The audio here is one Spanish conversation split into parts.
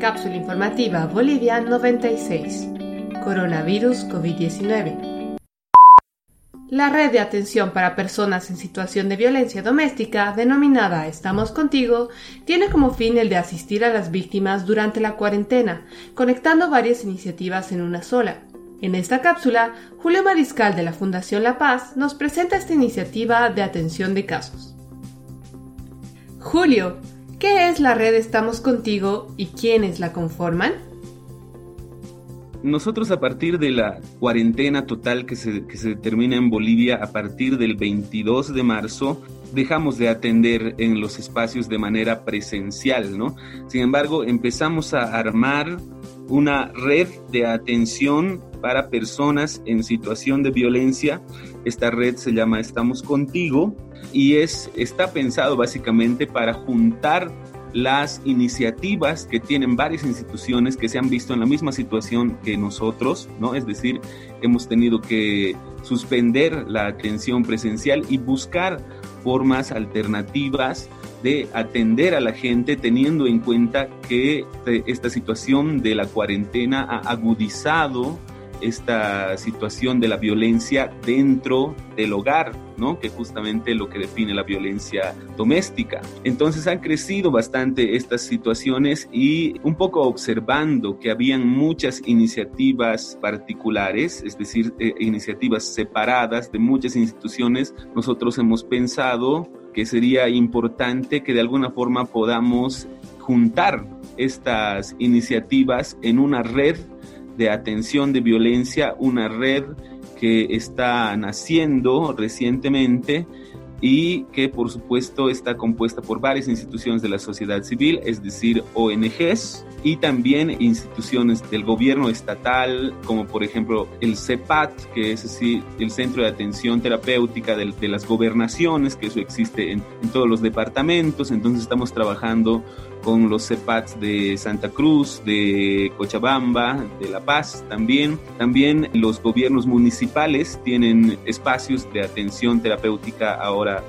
Cápsula informativa Bolivia 96. Coronavirus COVID-19. La red de atención para personas en situación de violencia doméstica, denominada Estamos contigo, tiene como fin el de asistir a las víctimas durante la cuarentena, conectando varias iniciativas en una sola. En esta cápsula, Julio Mariscal de la Fundación La Paz nos presenta esta iniciativa de atención de casos. Julio, ¿Qué es la red Estamos Contigo y quiénes la conforman? Nosotros a partir de la cuarentena total que se, que se en Bolivia a partir del 22 de marzo, dejamos de atender en los espacios de manera presencial, ¿no? Sin embargo, empezamos a armar una red de atención para personas en situación de violencia. Esta red se llama Estamos Contigo y es, está pensado básicamente para juntar las iniciativas que tienen varias instituciones que se han visto en la misma situación que nosotros, ¿no? Es decir, hemos tenido que suspender la atención presencial y buscar formas alternativas de atender a la gente teniendo en cuenta que esta situación de la cuarentena ha agudizado esta situación de la violencia dentro del hogar, ¿no? Que justamente lo que define la violencia doméstica. Entonces han crecido bastante estas situaciones y un poco observando que habían muchas iniciativas particulares, es decir, eh, iniciativas separadas de muchas instituciones, nosotros hemos pensado que sería importante que de alguna forma podamos juntar estas iniciativas en una red de atención de violencia, una red que está naciendo recientemente y que por supuesto está compuesta por varias instituciones de la sociedad civil, es decir, ONGs y también instituciones del gobierno estatal, como por ejemplo el CEPAT, que es así, el Centro de Atención Terapéutica de, las Gobernaciones, que eso existe en, en todos los departamentos, entonces estamos trabajando con los CEPATs de Santa Cruz, de Cochabamba, de La Paz también. También los gobiernos municipales tienen espacios de atención terapéutica ahora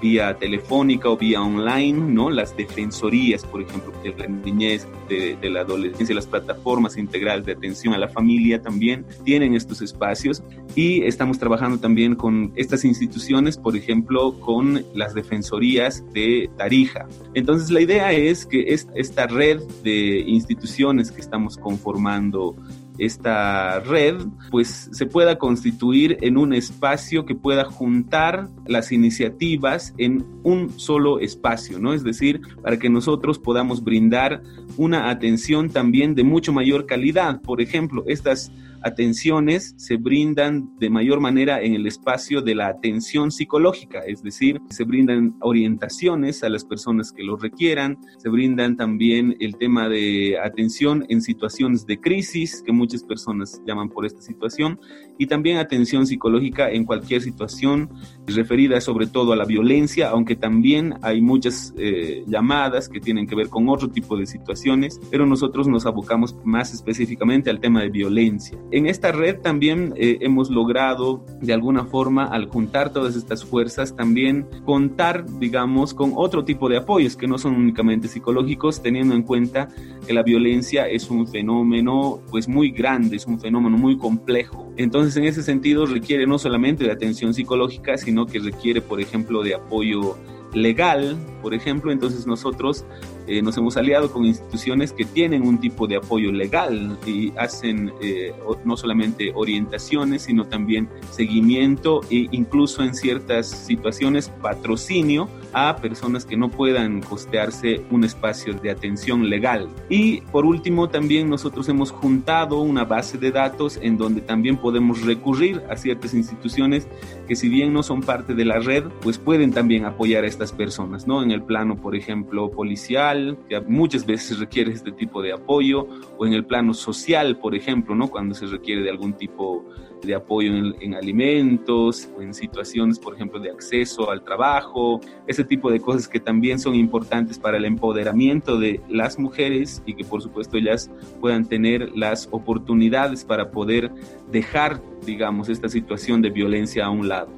vía telefónica o vía online, ¿no? Las defensorías, por ejemplo, de la niñez, de, la adolescencia, las plataformas integrales de atención a la familia también tienen estos espacios y estamos trabajando también con estas instituciones, por ejemplo, con las defensorías de Tarija. Entonces, la idea es que esta red de instituciones que estamos conformando esta red pues se pueda constituir en un espacio que pueda juntar las iniciativas en un solo espacio, ¿no? Es decir, para que nosotros podamos brindar una atención también de mucho mayor calidad. Por ejemplo, estas atenciones se brindan de mayor manera en el espacio de la atención psicológica, es decir, se brindan orientaciones a las personas que lo requieran, se brindan también el tema de atención en situaciones de crisis, que muchas personas llaman por esta situación, y también atención psicológica en cualquier situación referida sobre todo a la violencia, aunque también hay muchas eh, llamadas que tienen que ver con otro tipo de situaciones, pero nosotros nos abocamos más específicamente al tema de violencia. En esta red también eh, hemos logrado de alguna forma al juntar todas estas fuerzas también contar, digamos, con otro tipo de apoyos que no son únicamente psicológicos, teniendo en cuenta que la violencia es un fenómeno pues muy grande, es un fenómeno muy complejo. Entonces en ese sentido requiere no solamente de atención psicológica, sino que requiere, por ejemplo, de apoyo legal, por ejemplo, entonces nosotros eh, nos hemos aliado con instituciones que tienen un tipo de apoyo legal y hacen eh, no solamente orientaciones, sino también seguimiento e incluso en ciertas situaciones patrocinio a personas que no puedan costearse un espacio de atención legal. Y por último, también nosotros hemos juntado una base de datos en donde también podemos recurrir a ciertas instituciones que si bien no son parte de la red, pues pueden también apoyar a estas personas, ¿no? En el plano, por ejemplo, policial, que muchas veces requiere este tipo de apoyo, o en el plano social, por ejemplo, ¿no? cuando se requiere de algún tipo de apoyo en, alimentos, o en situaciones, por ejemplo, de acceso al trabajo, ese tipo de cosas que también son importantes para el empoderamiento de las mujeres y que por supuesto ellas puedan tener las oportunidades para poder dejar, digamos, esta situación de violencia a un lado.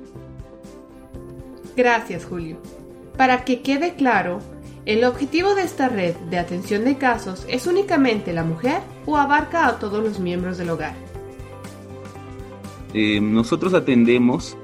Gracias, Julio. Para que quede claro, ¿El objetivo de esta red de atención de casos es únicamente la mujer o abarca a todos los miembros del hogar? Eh, nosotros atendemos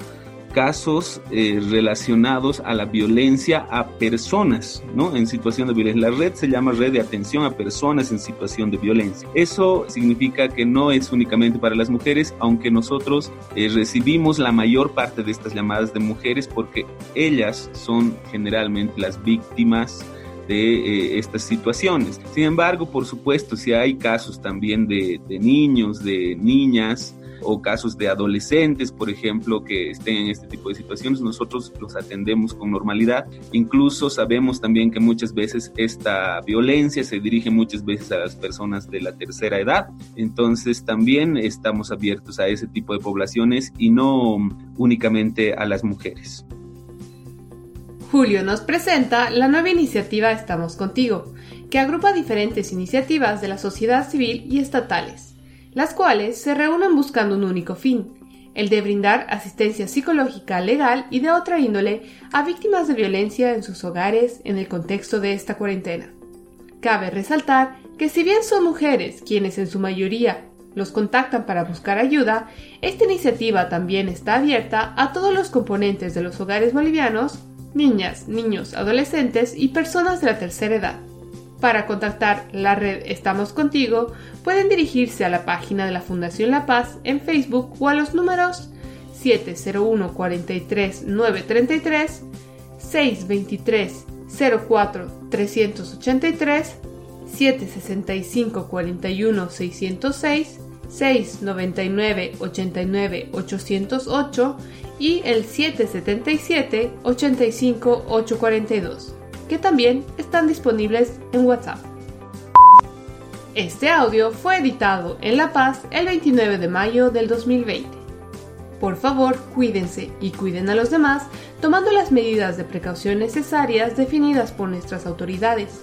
casos eh, relacionados a la violencia a personas, ¿no? En situación de violencia. La red se llama Red de Atención a Personas en Situación de Violencia. Eso significa que no es únicamente para las mujeres, aunque nosotros eh, recibimos la mayor parte de estas llamadas de mujeres porque ellas son generalmente las víctimas de eh, estas situaciones. Sin embargo, por supuesto, si hay casos también de, de niños, de niñas, o casos de adolescentes, por ejemplo, que estén en este tipo de situaciones, nosotros los atendemos con normalidad. Incluso sabemos también que muchas veces esta violencia se dirige muchas veces a las personas de la tercera edad. Entonces también estamos abiertos a ese tipo de poblaciones y no únicamente a las mujeres. Julio nos presenta la nueva iniciativa Estamos contigo, que agrupa diferentes iniciativas de la sociedad civil y estatales las cuales se reúnen buscando un único fin, el de brindar asistencia psicológica legal y de otra índole a víctimas de violencia en sus hogares en el contexto de esta cuarentena. Cabe resaltar que si bien son mujeres quienes en su mayoría los contactan para buscar ayuda, esta iniciativa también está abierta a todos los componentes de los hogares bolivianos, niñas, niños, adolescentes y personas de la tercera edad. Para contactar la red Estamos Contigo, pueden dirigirse a la página de la Fundación La Paz en Facebook o a los números 701 43 933, 623 04 383, 765 41 606, 699 89 808 y el 777 85 842 que también están disponibles en WhatsApp. Este audio fue editado en La Paz el 29 de mayo del 2020. Por favor, cuídense y cuiden a los demás tomando las medidas de precaución necesarias definidas por nuestras autoridades.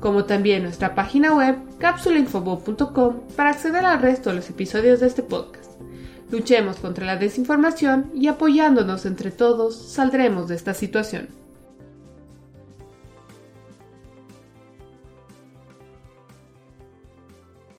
como también nuestra página web cápsulainfobo.com para acceder al resto de los episodios de este podcast. Luchemos contra la desinformación y apoyándonos entre todos saldremos de esta situación.